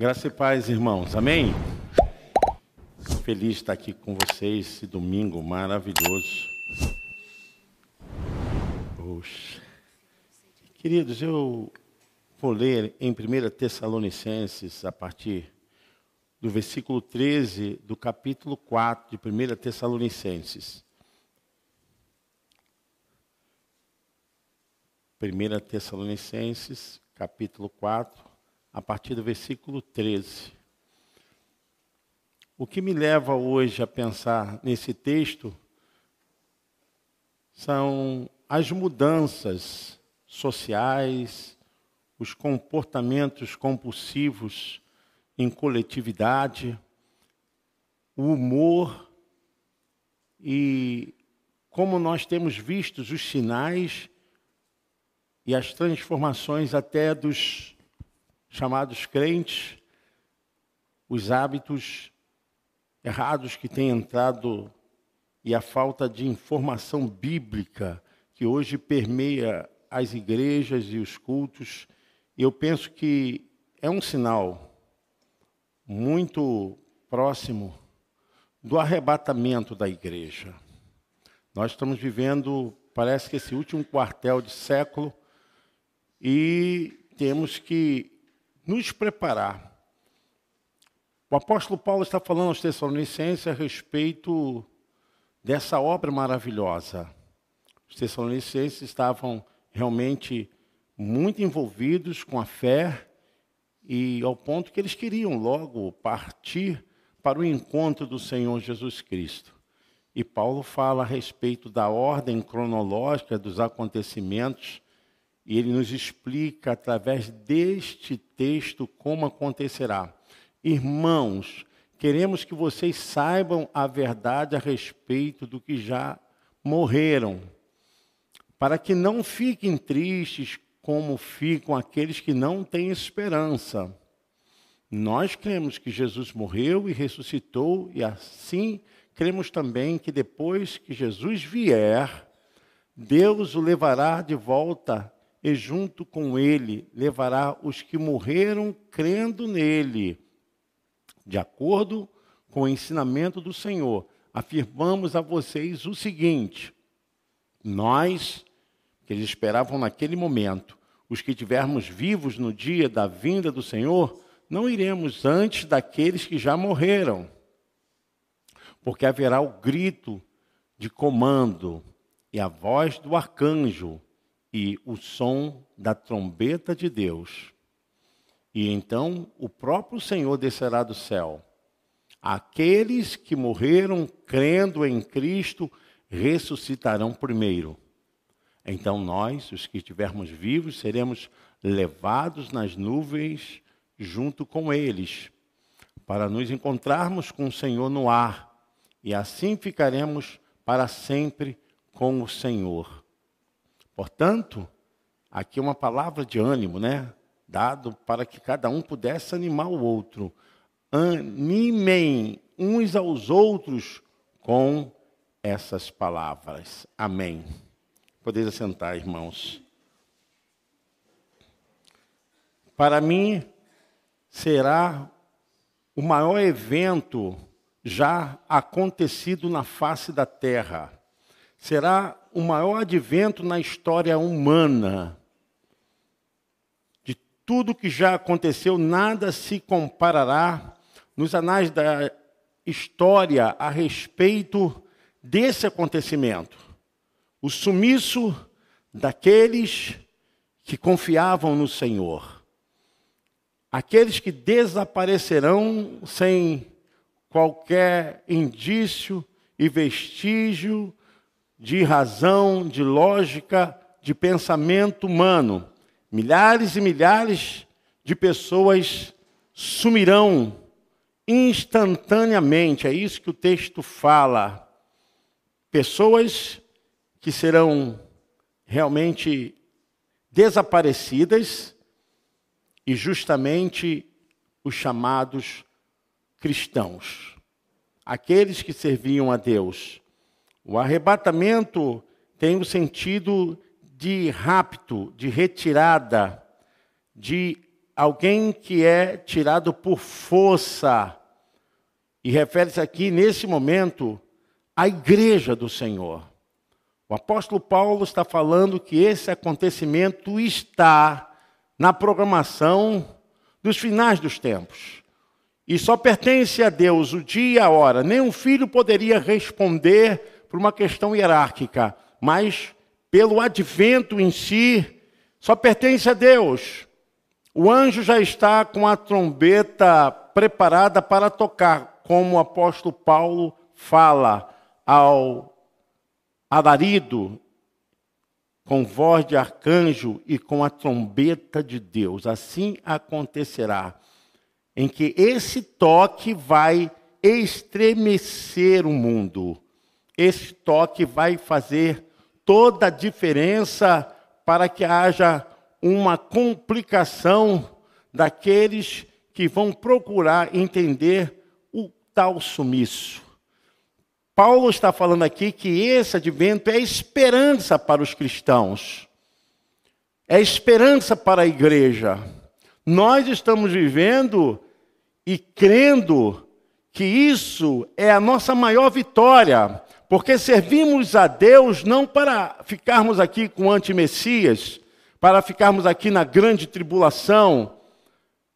Graça e paz, irmãos. Amém? Feliz de estar aqui com vocês esse domingo maravilhoso. Poxa. Queridos, eu vou ler em 1 Tessalonicenses, a partir do versículo 13 do capítulo 4 de 1 Tessalonicenses. 1 Tessalonicenses, capítulo 4, a partir do versículo 13. O que me leva hoje a pensar nesse texto são as mudanças sociais, os comportamentos compulsivos em coletividade, o humor e como nós temos visto os sinais e as transformações até dos chamados crentes, os hábitos errados que têm entrado e a falta de informação bíblica que hoje permeia as igrejas e os cultos, eu penso que é um sinal muito próximo do arrebatamento da igreja. Nós estamos vivendo, parece que esse último quartel de século, e temos que nos preparar. O apóstolo Paulo está falando aos Tessalonicenses a respeito dessa obra maravilhosa. Os Tessalonicenses estavam realmente muito envolvidos com a fé e ao ponto que eles queriam logo partir para o encontro do Senhor Jesus Cristo. E Paulo fala a respeito da ordem cronológica dos acontecimentos e ele nos explica através deste texto como acontecerá. Irmãos, queremos que vocês saibam a verdade a respeito do que já morreram, para que não fiquem tristes como ficam aqueles que não têm esperança. Nós cremos que Jesus morreu e ressuscitou, e assim cremos também que depois que Jesus vier, Deus o levará de volta e junto com ele levará os que morreram crendo nele. De acordo com o ensinamento do Senhor, afirmamos a vocês o seguinte: nós, que eles esperavam naquele momento, os que tivermos vivos no dia da vinda do Senhor, não iremos antes daqueles que já morreram, porque haverá o grito de comando e a voz do arcanjo e o som da trombeta de Deus. E então o próprio Senhor descerá do céu. Aqueles que morreram crendo em Cristo ressuscitarão primeiro. Então nós, os que estivermos vivos, seremos levados nas nuvens junto com eles, para nos encontrarmos com o Senhor no ar, e assim ficaremos para sempre com o Senhor. Portanto, aqui é uma palavra de ânimo, né? Dado para que cada um pudesse animar o outro. Animem uns aos outros com essas palavras. Amém. Podeis assentar, irmãos. Para mim, será o maior evento já acontecido na face da terra. Será o maior advento na história humana. De tudo que já aconteceu, nada se comparará nos anais da história a respeito desse acontecimento. O sumiço daqueles que confiavam no Senhor. Aqueles que desaparecerão sem qualquer indício e vestígio de razão, de lógica, de pensamento humano. Milhares e milhares de pessoas sumirão instantaneamente, é isso que o texto fala. Pessoas que serão realmente desaparecidas e justamente os chamados cristãos, aqueles que serviam a Deus o arrebatamento tem o sentido de rapto, de retirada, de alguém que é tirado por força. E refere-se aqui, nesse momento, à igreja do Senhor. O apóstolo Paulo está falando que esse acontecimento está na programação dos finais dos tempos. E só pertence a Deus o dia e a hora. Nenhum filho poderia responder por uma questão hierárquica, mas pelo advento em si, só pertence a Deus. O anjo já está com a trombeta preparada para tocar, como o apóstolo Paulo fala ao alarido com voz de arcanjo e com a trombeta de Deus. Assim acontecerá, em que esse toque vai estremecer o mundo. Esse toque vai fazer toda a diferença para que haja uma complicação daqueles que vão procurar entender o tal sumiço. Paulo está falando aqui que esse advento é esperança para os cristãos, é esperança para a igreja. Nós estamos vivendo e crendo que isso é a nossa maior vitória, porque servimos a Deus não para ficarmos aqui com anti-messias, para ficarmos aqui na grande tribulação,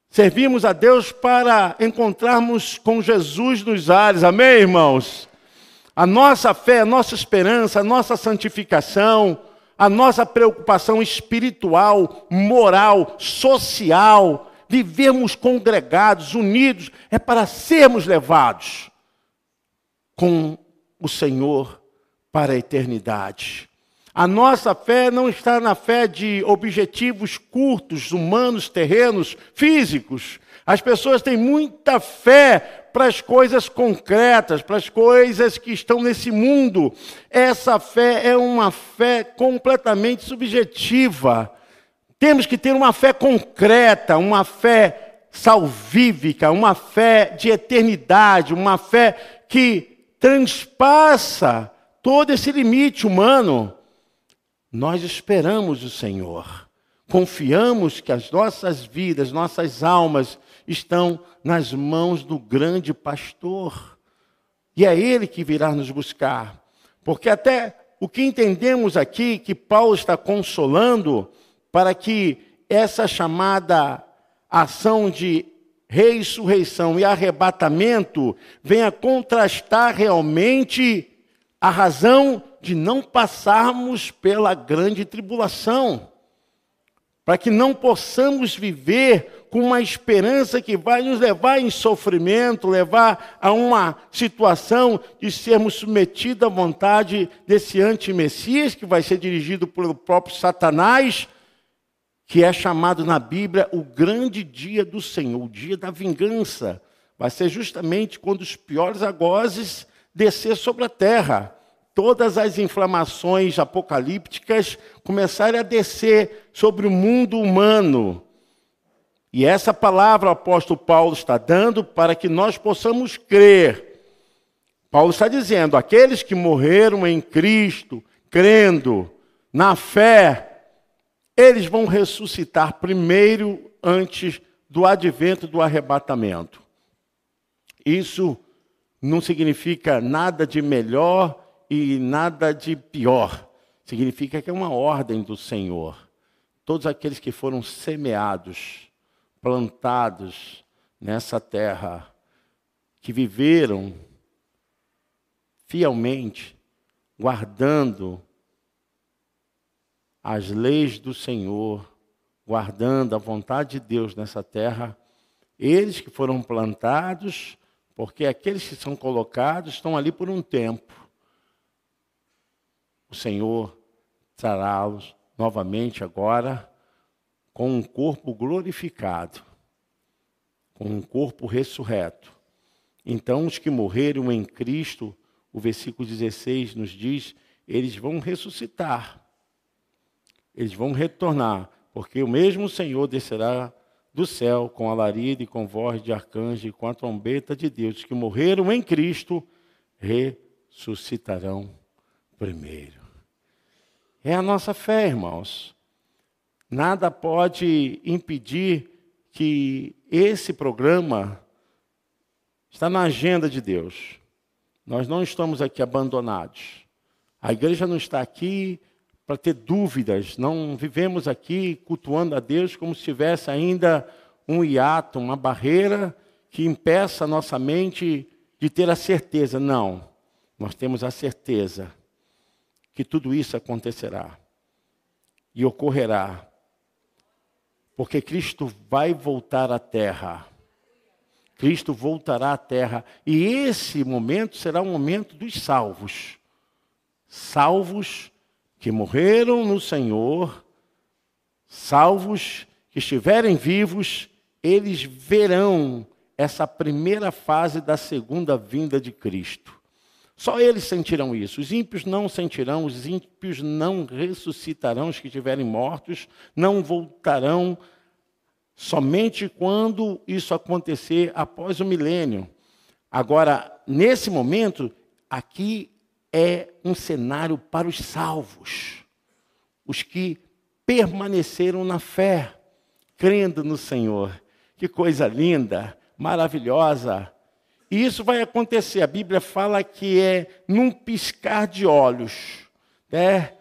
servimos a Deus para encontrarmos com Jesus nos ares, amém, irmãos? A nossa fé, a nossa esperança, a nossa santificação, a nossa preocupação espiritual, moral, social, vivermos congregados, unidos, é para sermos levados com o Senhor para a eternidade. A nossa fé não está na fé de objetivos curtos, humanos, terrenos, físicos. As pessoas têm muita fé para as coisas concretas, para as coisas que estão nesse mundo. Essa fé é uma fé completamente subjetiva. Temos que ter uma fé concreta, uma fé salvífica, uma fé de eternidade, uma fé que transpassa todo esse limite humano. Nós esperamos o Senhor, confiamos que as nossas vidas, nossas almas estão nas mãos do grande pastor. E é ele que virá nos buscar. Porque até o que entendemos aqui, que Paulo está consolando, para que essa chamada ação de ressurreição e arrebatamento venha contrastar realmente a razão de não passarmos pela grande tribulação, para que não possamos viver com uma esperança que vai nos levar em sofrimento, levar a uma situação de sermos submetidos à vontade desse anti-messias, que vai ser dirigido pelo próprio Satanás, que é chamado na Bíblia o grande dia do Senhor, o dia da vingança. Vai ser justamente quando os piores agozes descer sobre a terra. Todas as inflamações apocalípticas começarem a descer sobre o mundo humano e essa palavra o apóstolo Paulo está dando para que nós possamos crer. Paulo está dizendo: aqueles que morreram em Cristo, crendo na fé, eles vão ressuscitar primeiro antes do advento do arrebatamento. Isso não significa nada de melhor e nada de pior. Significa que é uma ordem do Senhor. Todos aqueles que foram semeados plantados nessa terra, que viveram fielmente, guardando as leis do Senhor, guardando a vontade de Deus nessa terra, eles que foram plantados, porque aqueles que são colocados estão ali por um tempo. O Senhor trará-los novamente agora com um corpo glorificado, com um corpo ressurreto. Então, os que morreram em Cristo, o versículo 16 nos diz, eles vão ressuscitar, eles vão retornar, porque o mesmo Senhor descerá do céu com alarido e com voz de arcanjo e com a trombeta de Deus. Que morreram em Cristo ressuscitarão primeiro. É a nossa fé, irmãos. Nada pode impedir que esse programa está na agenda de Deus. Nós não estamos aqui abandonados. A igreja não está aqui para ter dúvidas, não vivemos aqui cultuando a Deus como se tivesse ainda um hiato, uma barreira que impeça a nossa mente de ter a certeza. Não, nós temos a certeza que tudo isso acontecerá e ocorrerá, porque Cristo vai voltar à terra. Cristo voltará à terra e esse momento será o momento dos salvos. Salvos que morreram no Senhor, salvos que estiverem vivos, eles verão essa primeira fase da segunda vinda de Cristo. Só eles sentirão isso. Os ímpios não sentirão, os ímpios não ressuscitarão, os que estiverem mortos, não voltarão somente quando isso acontecer após o milênio. Agora, nesse momento, aqui é um cenário para os salvos, os que permaneceram na fé, crendo no Senhor. Que coisa linda, maravilhosa. E isso vai acontecer. A Bíblia fala que é num piscar de olhos. Né?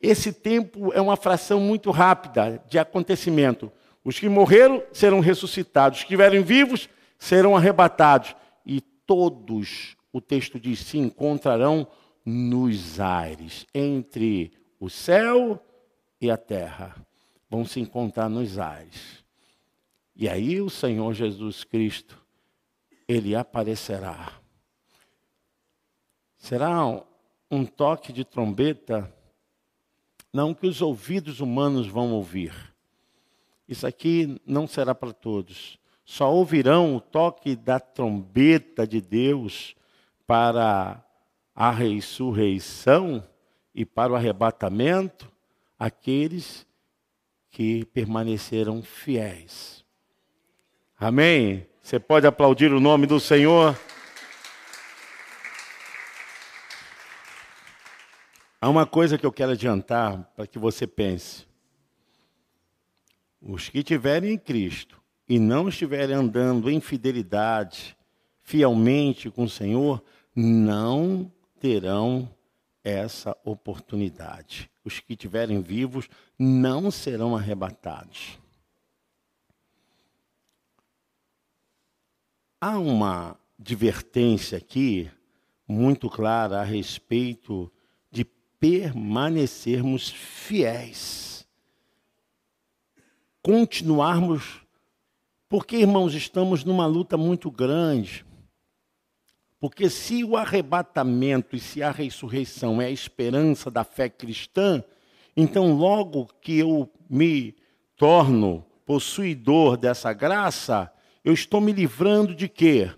Esse tempo é uma fração muito rápida de acontecimento. Os que morreram serão ressuscitados, os que estiverem vivos serão arrebatados. E todos, o texto diz, se encontrarão nos aires, entre o céu e a terra. Vão se encontrar nos aires. E aí o Senhor Jesus Cristo, ele aparecerá. Será um toque de trombeta, não que os ouvidos humanos vão ouvir. Isso aqui não será para todos. Só ouvirão o toque da trombeta de Deus para a ressurreição e para o arrebatamento aqueles que permaneceram fiéis. Amém? Você pode aplaudir o nome do Senhor? Há uma coisa que eu quero adiantar para que você pense. Os que estiverem em Cristo e não estiverem andando em fidelidade, fielmente com o Senhor, não terão essa oportunidade. Os que estiverem vivos não serão arrebatados. Há uma advertência aqui muito clara a respeito de permanecermos fiéis. Continuarmos, porque, irmãos, estamos numa luta muito grande. Porque se o arrebatamento e se a ressurreição é a esperança da fé cristã, então logo que eu me torno possuidor dessa graça, eu estou me livrando de quê?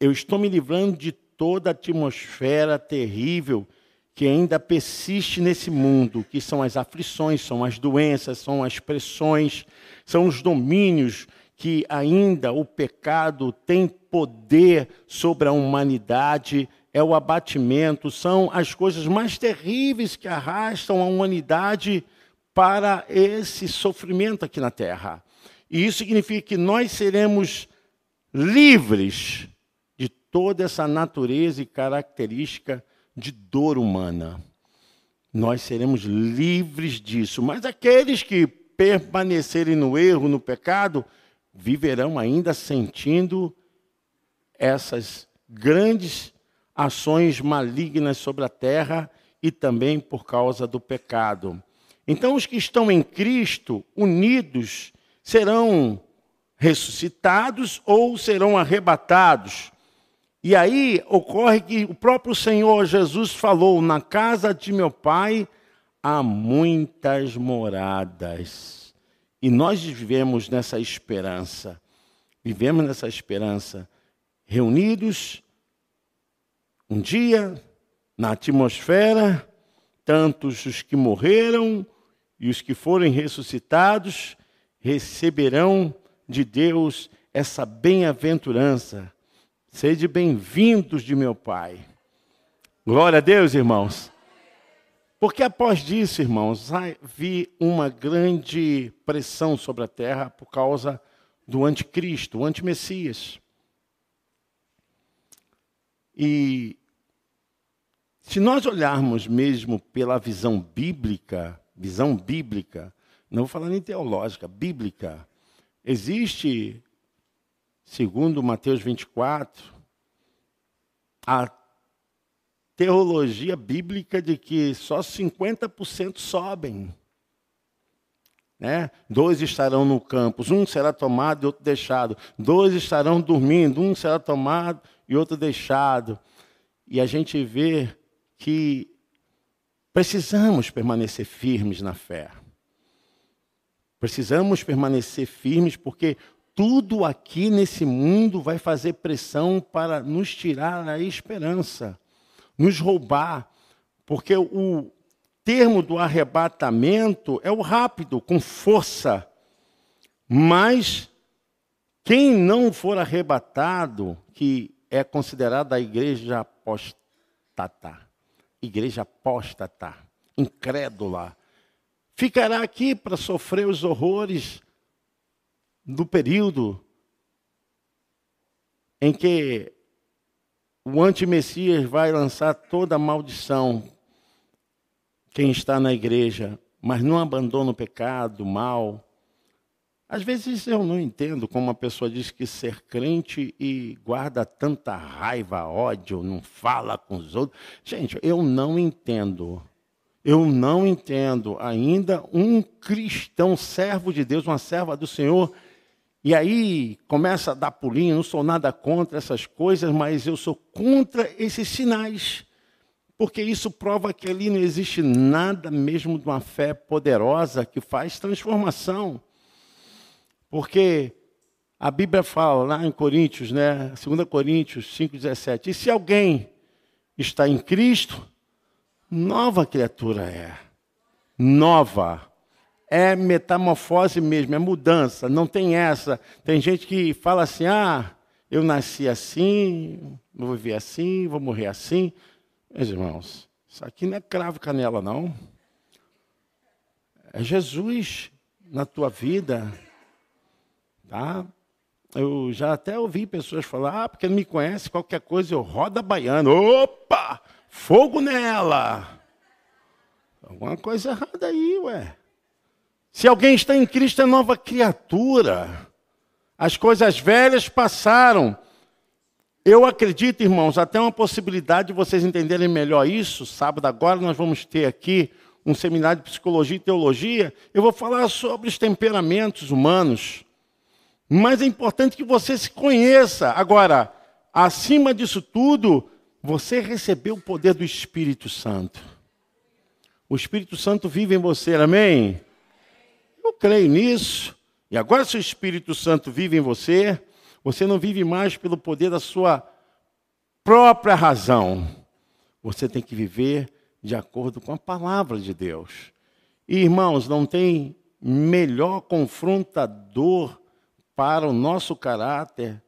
Eu estou me livrando de toda a atmosfera terrível que ainda persiste nesse mundo, que são as aflições, são as doenças, são as pressões, são os domínios que ainda o pecado tem poder sobre a humanidade, é o abatimento, são as coisas mais terríveis que arrastam a humanidade para esse sofrimento aqui na terra. E isso significa que nós seremos livres de toda essa natureza e característica de dor humana. Nós seremos livres disso. Mas aqueles que permanecerem no erro, no pecado, viverão ainda sentindo essas grandes ações malignas sobre a terra e também por causa do pecado. Então, os que estão em Cristo, unidos, serão ressuscitados ou serão arrebatados. E aí ocorre que o próprio Senhor Jesus falou: Na casa de meu pai há muitas moradas. E nós vivemos nessa esperança. Vivemos nessa esperança, reunidos um dia na atmosfera, tantos os que morreram e os que forem ressuscitados receberão de Deus essa bem-aventurança. Sede bem-vindos de meu Pai. Glória a Deus, irmãos. Porque após disso, irmãos, vi uma grande pressão sobre a terra por causa do anticristo, o antimessias. E se nós olharmos mesmo pela visão bíblica, visão bíblica, não vou falar nem teológica, bíblica, existe, segundo Mateus 24, a teologia bíblica de que só 50% sobem. Né? Dois estarão no campus, um será tomado e outro deixado. Dois estarão dormindo, um será tomado e outro deixado. E a gente vê que precisamos permanecer firmes na fé. Precisamos permanecer firmes porque tudo aqui nesse mundo vai fazer pressão para nos tirar a esperança, nos roubar, porque o termo do arrebatamento é o rápido, com força. Mas quem não for arrebatado, que é considerada a igreja apóstata, igreja apóstata, incrédula, ficará aqui para sofrer os horrores do período em que o antimessias vai lançar toda a maldição quem está na igreja, mas não abandona o pecado, o mal. Às vezes eu não entendo como uma pessoa diz que ser crente e guarda tanta raiva, ódio, não fala com os outros. Gente, eu não entendo. Eu não entendo ainda um cristão, servo de Deus, uma serva do Senhor, e aí começa a dar pulinho, não sou nada contra essas coisas, mas eu sou contra esses sinais porque isso prova que ali não existe nada mesmo de uma fé poderosa que faz transformação. Porque a Bíblia fala lá em Coríntios, né, 2 Coríntios 5,17, e se alguém está em Cristo, nova criatura é. Nova. É metamorfose mesmo, é mudança, não tem essa. Tem gente que fala assim: ah, eu nasci assim, vou viver assim, vou morrer assim. Meus irmãos, isso aqui não é cravo canela, não. É Jesus na tua vida. Tá? Eu já até ouvi pessoas falar, ah, porque não me conhece, qualquer coisa eu roda baiana. Opa! Fogo nela! Alguma coisa errada aí, ué. Se alguém está em Cristo, é nova criatura. As coisas velhas passaram eu acredito, irmãos, até uma possibilidade de vocês entenderem melhor isso. Sábado agora nós vamos ter aqui um seminário de psicologia e teologia. Eu vou falar sobre os temperamentos humanos. Mas é importante que você se conheça. Agora, acima disso tudo, você recebeu o poder do Espírito Santo. O Espírito Santo vive em você, amém? Eu creio nisso. E agora, se o Espírito Santo vive em você, você não vive mais pelo poder da sua própria razão. Você tem que viver de acordo com a palavra de Deus. E, irmãos, não tem melhor confrontador para o nosso caráter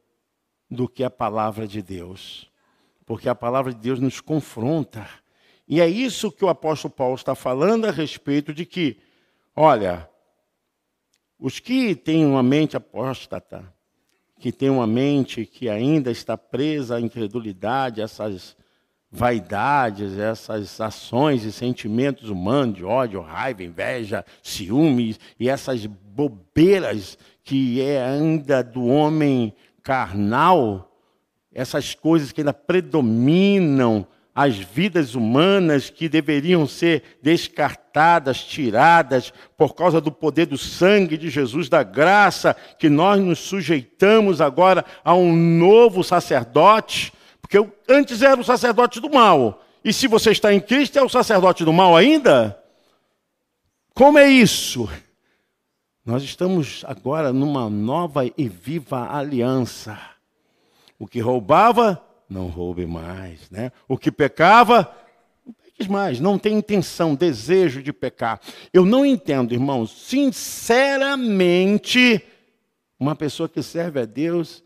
do que a palavra de Deus. Porque a palavra de Deus nos confronta. E é isso que o apóstolo Paulo está falando a respeito de que, olha, os que têm uma mente apóstata, que tem uma mente que ainda está presa à incredulidade, essas vaidades, essas ações e sentimentos humanos de ódio, raiva, inveja, ciúmes e essas bobeiras que é ainda do homem carnal, essas coisas que ainda predominam as vidas humanas que deveriam ser descartadas, tiradas, por causa do poder do sangue de Jesus, da graça, que nós nos sujeitamos agora a um novo sacerdote, porque eu antes era o sacerdote do mal, e se você está em Cristo, é o sacerdote do mal ainda? Como é isso? Nós estamos agora numa nova e viva aliança. O que roubava, não roube mais. Né? O que pecava, não peques mais. Não tem intenção, desejo de pecar. Eu não entendo, irmãos, sinceramente, uma pessoa que serve a Deus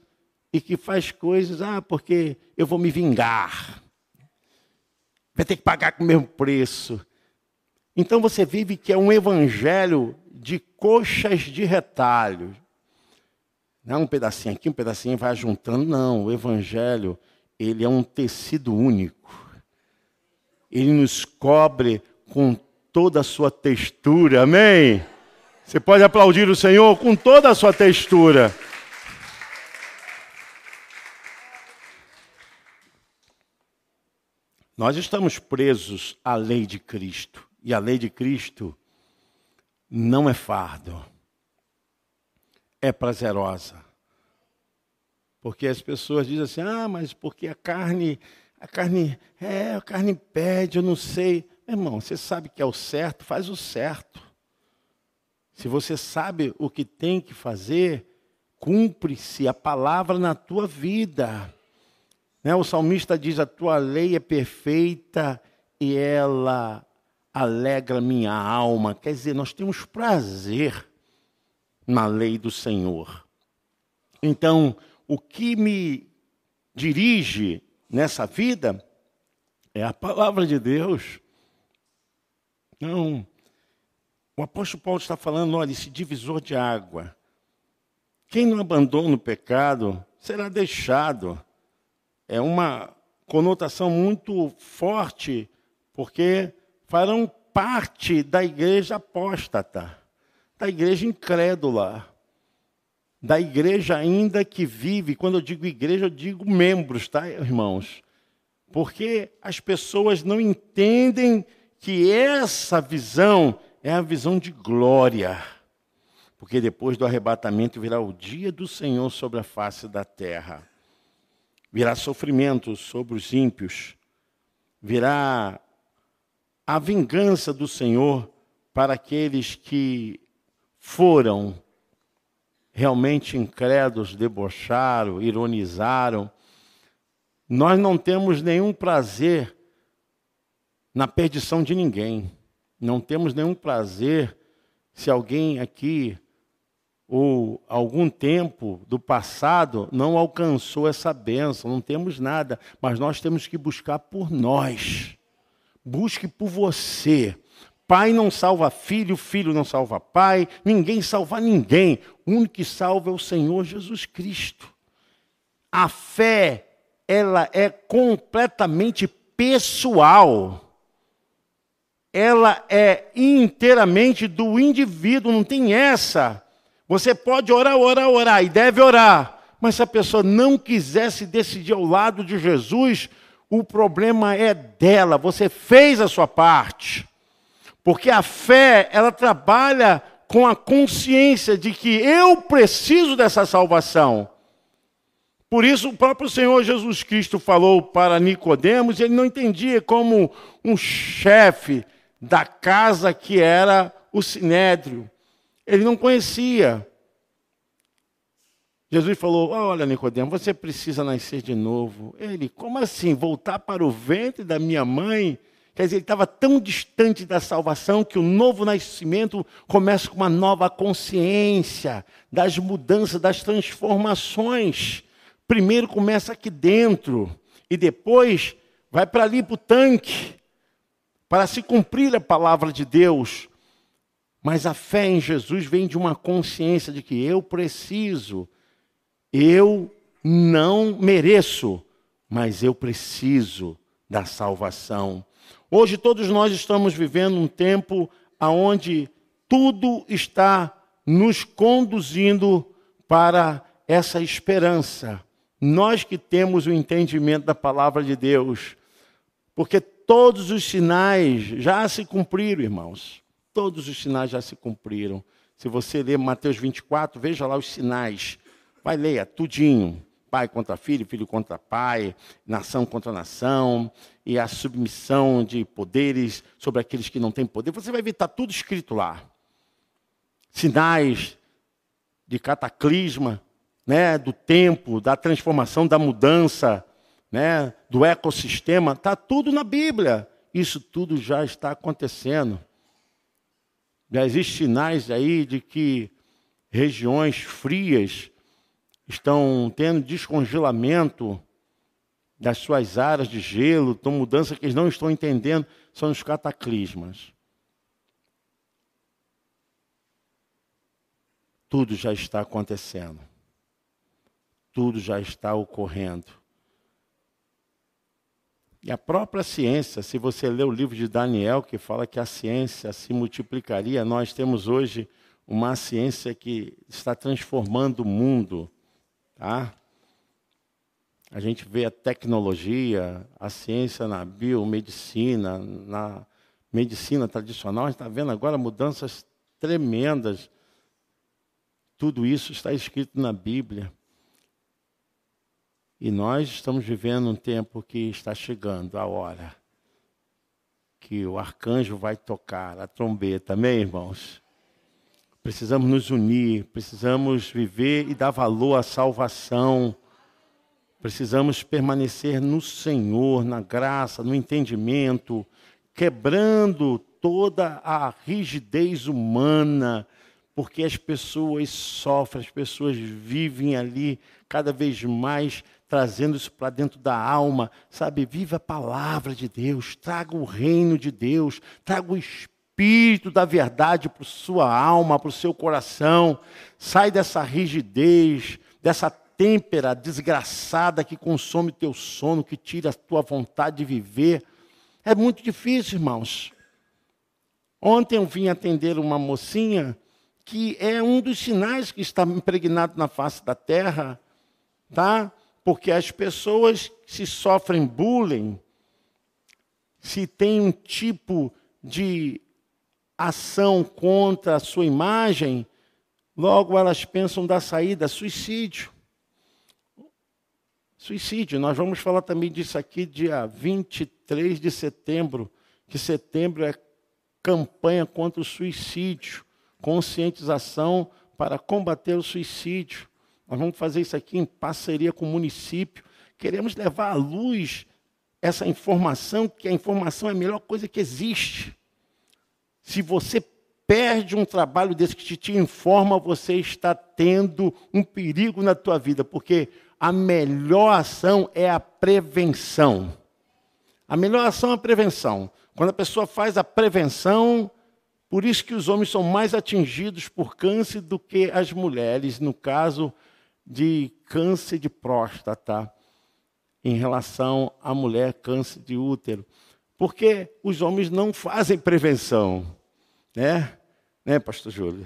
e que faz coisas, ah, porque eu vou me vingar. Vai ter que pagar com o mesmo preço. Então você vive que é um evangelho de coxas de retalho. Não é um pedacinho aqui, um pedacinho vai juntando. Não, o Evangelho, ele é um tecido único. Ele nos cobre com toda a sua textura. Amém? Você pode aplaudir o Senhor com toda a sua textura. Nós estamos presos à lei de Cristo. E a lei de Cristo não é fardo, é prazerosa. Porque as pessoas dizem assim: ah, mas porque a carne, a carne, é, a carne pede, eu não sei. Irmão, você sabe que é o certo, faz o certo. Se você sabe o que tem que fazer, cumpre-se a palavra na tua vida. Né? O salmista diz: A tua lei é perfeita e ela alegra minha alma. Quer dizer, nós temos prazer na lei do Senhor. Então, o que me dirige nessa vida é a palavra de Deus. Não. O apóstolo Paulo está falando, olha, esse divisor de água. Quem não abandona o pecado será deixado é uma conotação muito forte, porque farão parte da igreja apóstata, da igreja incrédula, da igreja ainda que vive. Quando eu digo igreja, eu digo membros, tá, irmãos? Porque as pessoas não entendem que essa visão é a visão de glória. Porque depois do arrebatamento virá o dia do Senhor sobre a face da terra virá sofrimento sobre os ímpios, virá a vingança do Senhor para aqueles que foram realmente incrédulos, debocharam, ironizaram. Nós não temos nenhum prazer na perdição de ninguém. Não temos nenhum prazer se alguém aqui ou algum tempo do passado não alcançou essa bênção, não temos nada, mas nós temos que buscar por nós. Busque por você. Pai não salva filho, filho não salva pai, ninguém salva ninguém. O único que salva é o Senhor Jesus Cristo. A fé, ela é completamente pessoal. Ela é inteiramente do indivíduo, não tem essa você pode orar, orar, orar, e deve orar. Mas se a pessoa não quiser se decidir ao lado de Jesus, o problema é dela. Você fez a sua parte. Porque a fé, ela trabalha com a consciência de que eu preciso dessa salvação. Por isso o próprio Senhor Jesus Cristo falou para Nicodemos, e ele não entendia como um chefe da casa que era o sinédrio. Ele não conhecia. Jesus falou: Olha, Nicodemo, você precisa nascer de novo. Ele, como assim? Voltar para o ventre da minha mãe? Quer dizer, ele estava tão distante da salvação que o novo nascimento começa com uma nova consciência das mudanças, das transformações. Primeiro começa aqui dentro e depois vai para ali para o tanque, para se cumprir a palavra de Deus. Mas a fé em Jesus vem de uma consciência de que eu preciso, eu não mereço, mas eu preciso da salvação. Hoje todos nós estamos vivendo um tempo onde tudo está nos conduzindo para essa esperança. Nós que temos o entendimento da palavra de Deus, porque todos os sinais já se cumpriram, irmãos. Todos os sinais já se cumpriram. Se você ler Mateus 24, veja lá os sinais. Vai ler tudinho. Pai contra filho, filho contra pai, nação contra nação, e a submissão de poderes sobre aqueles que não têm poder. Você vai ver, está tudo escrito lá. Sinais de cataclisma, né, do tempo, da transformação, da mudança, né, do ecossistema, está tudo na Bíblia. Isso tudo já está acontecendo. Já existem sinais aí de que regiões frias estão tendo descongelamento das suas áreas de gelo, estão mudança que eles não estão entendendo, são os cataclismas. Tudo já está acontecendo. tudo já está ocorrendo. E a própria ciência, se você ler o livro de Daniel, que fala que a ciência se multiplicaria, nós temos hoje uma ciência que está transformando o mundo. Tá? A gente vê a tecnologia, a ciência na biomedicina, na medicina tradicional, a gente está vendo agora mudanças tremendas. Tudo isso está escrito na Bíblia. E nós estamos vivendo um tempo que está chegando a hora que o arcanjo vai tocar a trombeta, amém, irmãos? Precisamos nos unir, precisamos viver e dar valor à salvação. Precisamos permanecer no Senhor, na graça, no entendimento, quebrando toda a rigidez humana, porque as pessoas sofrem, as pessoas vivem ali cada vez mais trazendo isso para dentro da alma, sabe? Viva a palavra de Deus, traga o reino de Deus, traga o espírito da verdade para sua alma, para o seu coração. Sai dessa rigidez, dessa têmpera desgraçada que consome teu sono, que tira a tua vontade de viver. É muito difícil, irmãos. Ontem eu vim atender uma mocinha que é um dos sinais que está impregnado na face da terra, tá? Porque as pessoas se sofrem bullying, se tem um tipo de ação contra a sua imagem, logo elas pensam da saída, suicídio. Suicídio, nós vamos falar também disso aqui dia 23 de setembro, que setembro é campanha contra o suicídio, conscientização para combater o suicídio. Nós vamos fazer isso aqui em parceria com o município. Queremos levar à luz essa informação, que a informação é a melhor coisa que existe. Se você perde um trabalho desse que te informa, você está tendo um perigo na tua vida, porque a melhor ação é a prevenção. A melhor ação é a prevenção. Quando a pessoa faz a prevenção, por isso que os homens são mais atingidos por câncer do que as mulheres, no caso de câncer de próstata em relação à mulher câncer de útero. Porque os homens não fazem prevenção. Né? Né, pastor Júlio?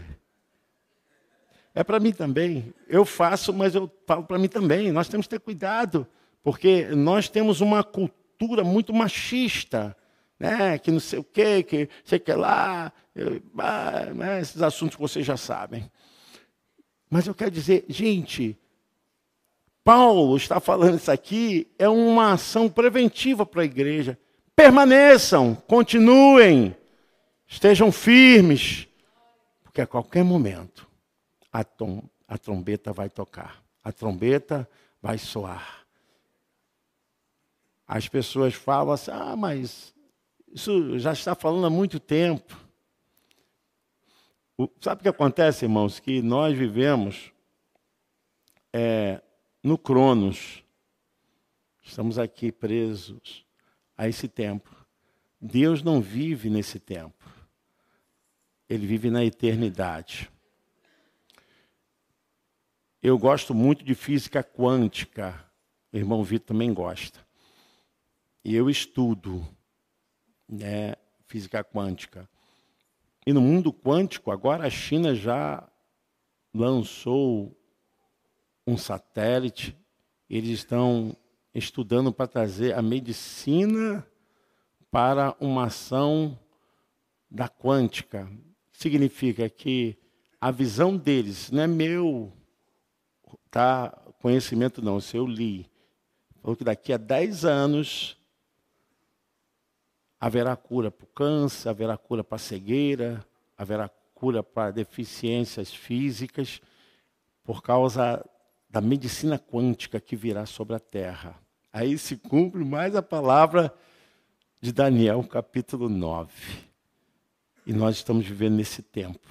É para mim também. Eu faço, mas eu falo para mim também. Nós temos que ter cuidado, porque nós temos uma cultura muito machista, né? que não sei o quê, que sei que lá, eu, ah, né? esses assuntos que vocês já sabem. Mas eu quero dizer, gente, Paulo está falando isso aqui, é uma ação preventiva para a igreja. Permaneçam, continuem, estejam firmes, porque a qualquer momento a, tom, a trombeta vai tocar, a trombeta vai soar. As pessoas falam assim: ah, mas isso já está falando há muito tempo. Sabe o que acontece, irmãos? Que nós vivemos é, no Cronos. Estamos aqui presos a esse tempo. Deus não vive nesse tempo. Ele vive na eternidade. Eu gosto muito de física quântica. O irmão Vitor também gosta. E eu estudo né, física quântica. E no mundo quântico, agora a China já lançou um satélite, eles estão estudando para trazer a medicina para uma ação da quântica. Significa que a visão deles não é meu tá, conhecimento, não, se eu li. Falou que daqui a 10 anos haverá cura para o câncer, haverá cura para a cegueira, haverá cura para deficiências físicas, por causa da medicina quântica que virá sobre a terra. Aí se cumpre mais a palavra de Daniel, capítulo 9. E nós estamos vivendo nesse tempo.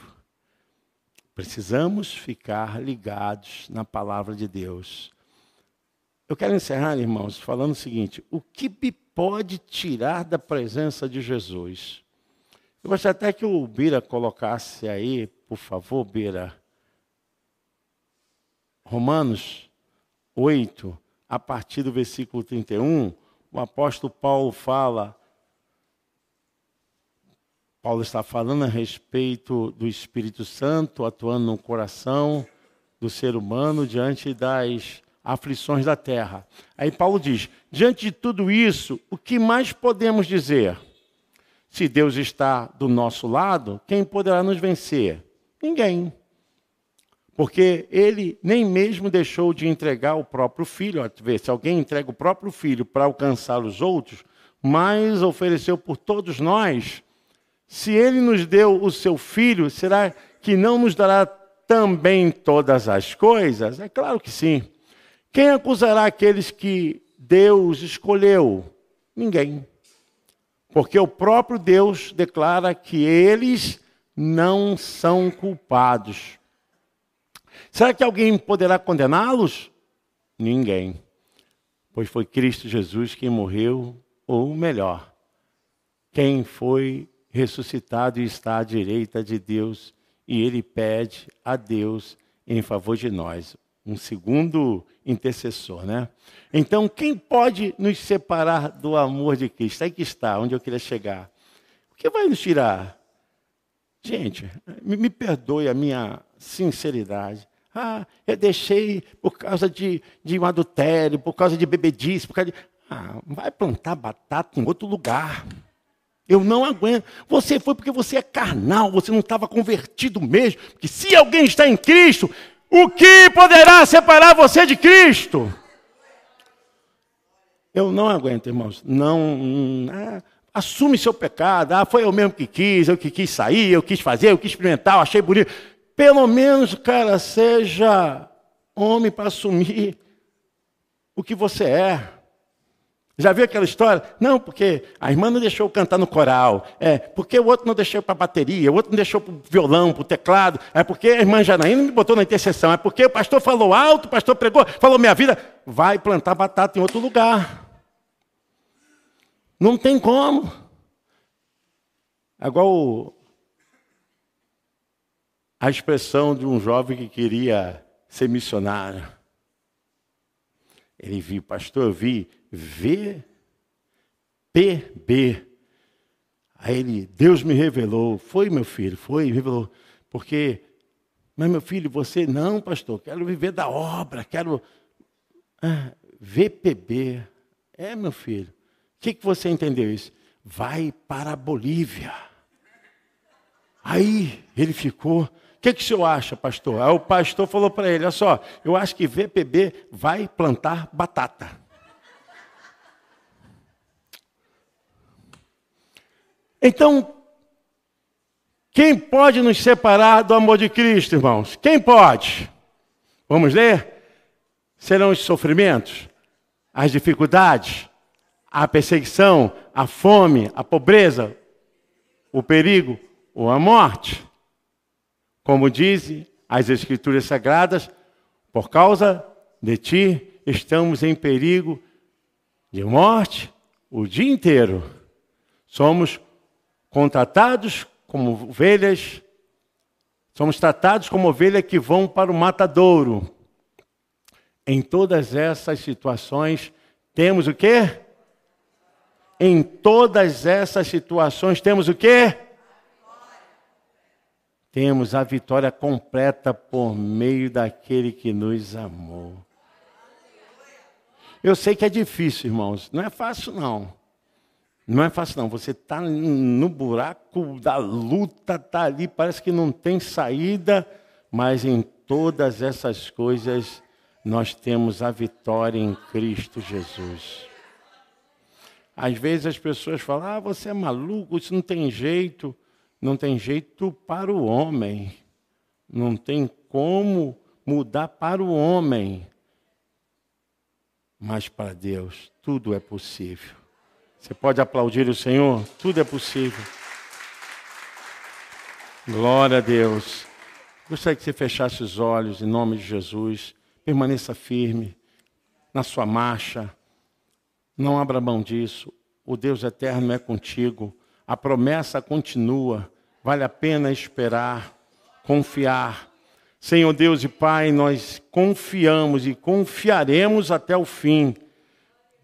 Precisamos ficar ligados na palavra de Deus. Eu quero encerrar, irmãos, falando o seguinte: o que me pode tirar da presença de Jesus? Eu gostaria até que o Bira colocasse aí, por favor, Bira. Romanos, 8, a partir do versículo 31, o apóstolo Paulo fala. Paulo está falando a respeito do Espírito Santo atuando no coração do ser humano diante das aflições da terra. Aí Paulo diz: diante de tudo isso, o que mais podemos dizer? Se Deus está do nosso lado, quem poderá nos vencer? Ninguém. Porque ele nem mesmo deixou de entregar o próprio filho. Se alguém entrega o próprio filho para alcançar os outros, mas ofereceu por todos nós. Se ele nos deu o seu filho, será que não nos dará também todas as coisas? É claro que sim. Quem acusará aqueles que Deus escolheu? Ninguém. Porque o próprio Deus declara que eles não são culpados. Será que alguém poderá condená-los? Ninguém. Pois foi Cristo Jesus quem morreu, ou melhor, quem foi ressuscitado e está à direita de Deus, e ele pede a Deus em favor de nós. Um segundo intercessor, né? Então, quem pode nos separar do amor de Cristo? Aí que está, onde eu queria chegar. O que vai nos tirar? Gente, me, me perdoe a minha sinceridade. Ah, eu deixei por causa de, de um adultério, por causa de bebedice, por causa de... Ah, vai plantar batata em outro lugar. Eu não aguento. Você foi porque você é carnal, você não estava convertido mesmo. Porque se alguém está em Cristo, o que poderá separar você de Cristo? Eu não aguento, irmãos. Não. Ah, assume seu pecado. Ah, foi eu mesmo que quis, eu que quis sair, eu quis fazer, eu quis experimentar, eu achei bonito. Pelo menos, cara, seja homem para assumir o que você é. Já viu aquela história? Não, porque a irmã não deixou eu cantar no coral. É, porque o outro não deixou para bateria, o outro não deixou para violão, para teclado. É porque a irmã Janaína me botou na intercessão. É porque o pastor falou alto, o pastor pregou, falou minha vida. Vai plantar batata em outro lugar. Não tem como. É igual a expressão de um jovem que queria ser missionário. Ele viu, pastor, eu vi VPB. Aí ele, Deus me revelou. Foi, meu filho, foi, revelou. Porque, mas meu filho, você, não, pastor, quero viver da obra, quero. Ah, VPB. É, meu filho. O que, que você entendeu isso? Vai para a Bolívia. Aí ele ficou. O que, que o senhor acha, pastor? Aí o pastor falou para ele: olha só, eu acho que VPB vai plantar batata. Então, quem pode nos separar do amor de Cristo, irmãos? Quem pode? Vamos ler? Serão os sofrimentos, as dificuldades, a perseguição, a fome, a pobreza, o perigo ou a morte. Como dizem as Escrituras Sagradas, por causa de ti estamos em perigo de morte o dia inteiro. Somos contratados como ovelhas, somos tratados como ovelhas que vão para o matadouro. Em todas essas situações, temos o quê? Em todas essas situações, temos o quê? Temos a vitória completa por meio daquele que nos amou. Eu sei que é difícil, irmãos, não é fácil não. Não é fácil, não. Você está no buraco da luta, está ali, parece que não tem saída, mas em todas essas coisas nós temos a vitória em Cristo Jesus. Às vezes as pessoas falam: ah, você é maluco, isso não tem jeito. Não tem jeito para o homem. Não tem como mudar para o homem. Mas para Deus tudo é possível. Você pode aplaudir o Senhor? Tudo é possível. Glória a Deus. Gostaria que você fechasse os olhos em nome de Jesus. Permaneça firme na sua marcha. Não abra mão disso. O Deus eterno é contigo. A promessa continua. Vale a pena esperar, confiar. Senhor Deus e Pai, nós confiamos e confiaremos até o fim.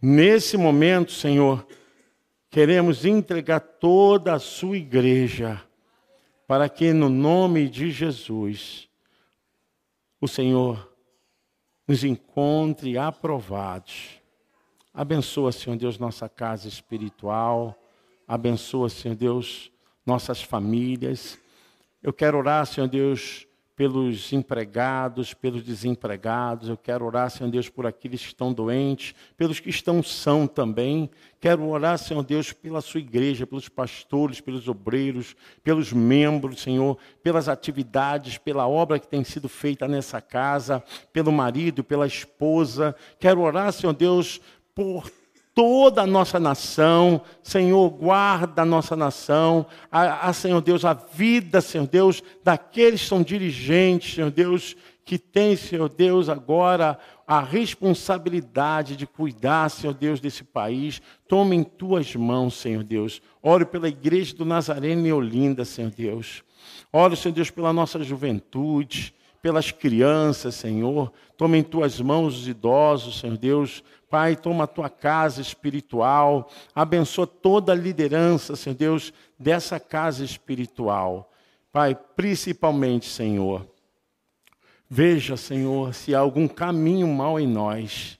Nesse momento, Senhor, queremos entregar toda a sua igreja para que, no nome de Jesus, o Senhor nos encontre aprovados. Abençoa, Senhor Deus, nossa casa espiritual. Abençoa, Senhor Deus, nossas famílias. Eu quero orar, Senhor Deus, pelos empregados, pelos desempregados. Eu quero orar, Senhor Deus, por aqueles que estão doentes, pelos que estão são também. Quero orar, Senhor Deus, pela sua igreja, pelos pastores, pelos obreiros, pelos membros, Senhor, pelas atividades, pela obra que tem sido feita nessa casa, pelo marido, pela esposa. Quero orar, Senhor Deus, por toda a nossa nação, Senhor, guarda a nossa nação, a, a, Senhor Deus, a vida, Senhor Deus, daqueles que são dirigentes, Senhor Deus, que tem, Senhor Deus, agora a responsabilidade de cuidar, Senhor Deus, desse país. Toma em tuas mãos, Senhor Deus. Ore pela igreja do Nazareno e Olinda, Senhor Deus. Ore, Senhor Deus, pela nossa juventude, pelas crianças, Senhor. Toma em tuas mãos os idosos, Senhor Deus Pai, toma a tua casa espiritual, abençoa toda a liderança, Senhor Deus, dessa casa espiritual. Pai, principalmente, Senhor, veja, Senhor, se há algum caminho mal em nós.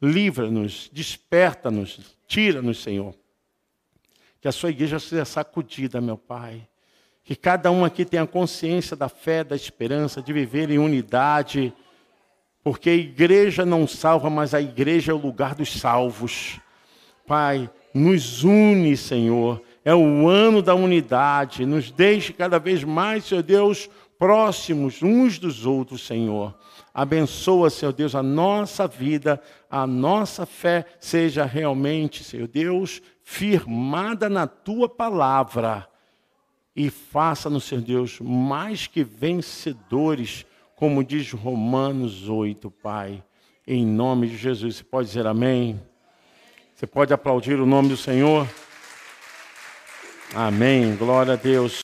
Livra-nos, desperta-nos, tira-nos, Senhor. Que a sua igreja seja sacudida, meu Pai. Que cada um aqui tenha consciência da fé, da esperança, de viver em unidade porque a igreja não salva, mas a igreja é o lugar dos salvos. Pai, nos une, Senhor. É o ano da unidade. Nos deixe cada vez mais, Senhor Deus, próximos uns dos outros, Senhor. Abençoa, Senhor Deus, a nossa vida, a nossa fé seja realmente, Senhor Deus, firmada na tua palavra. E faça-nos, Senhor Deus, mais que vencedores como diz Romanos 8, Pai. Em nome de Jesus. Você pode dizer amém? Você pode aplaudir o nome do Senhor? Amém. Glória a Deus.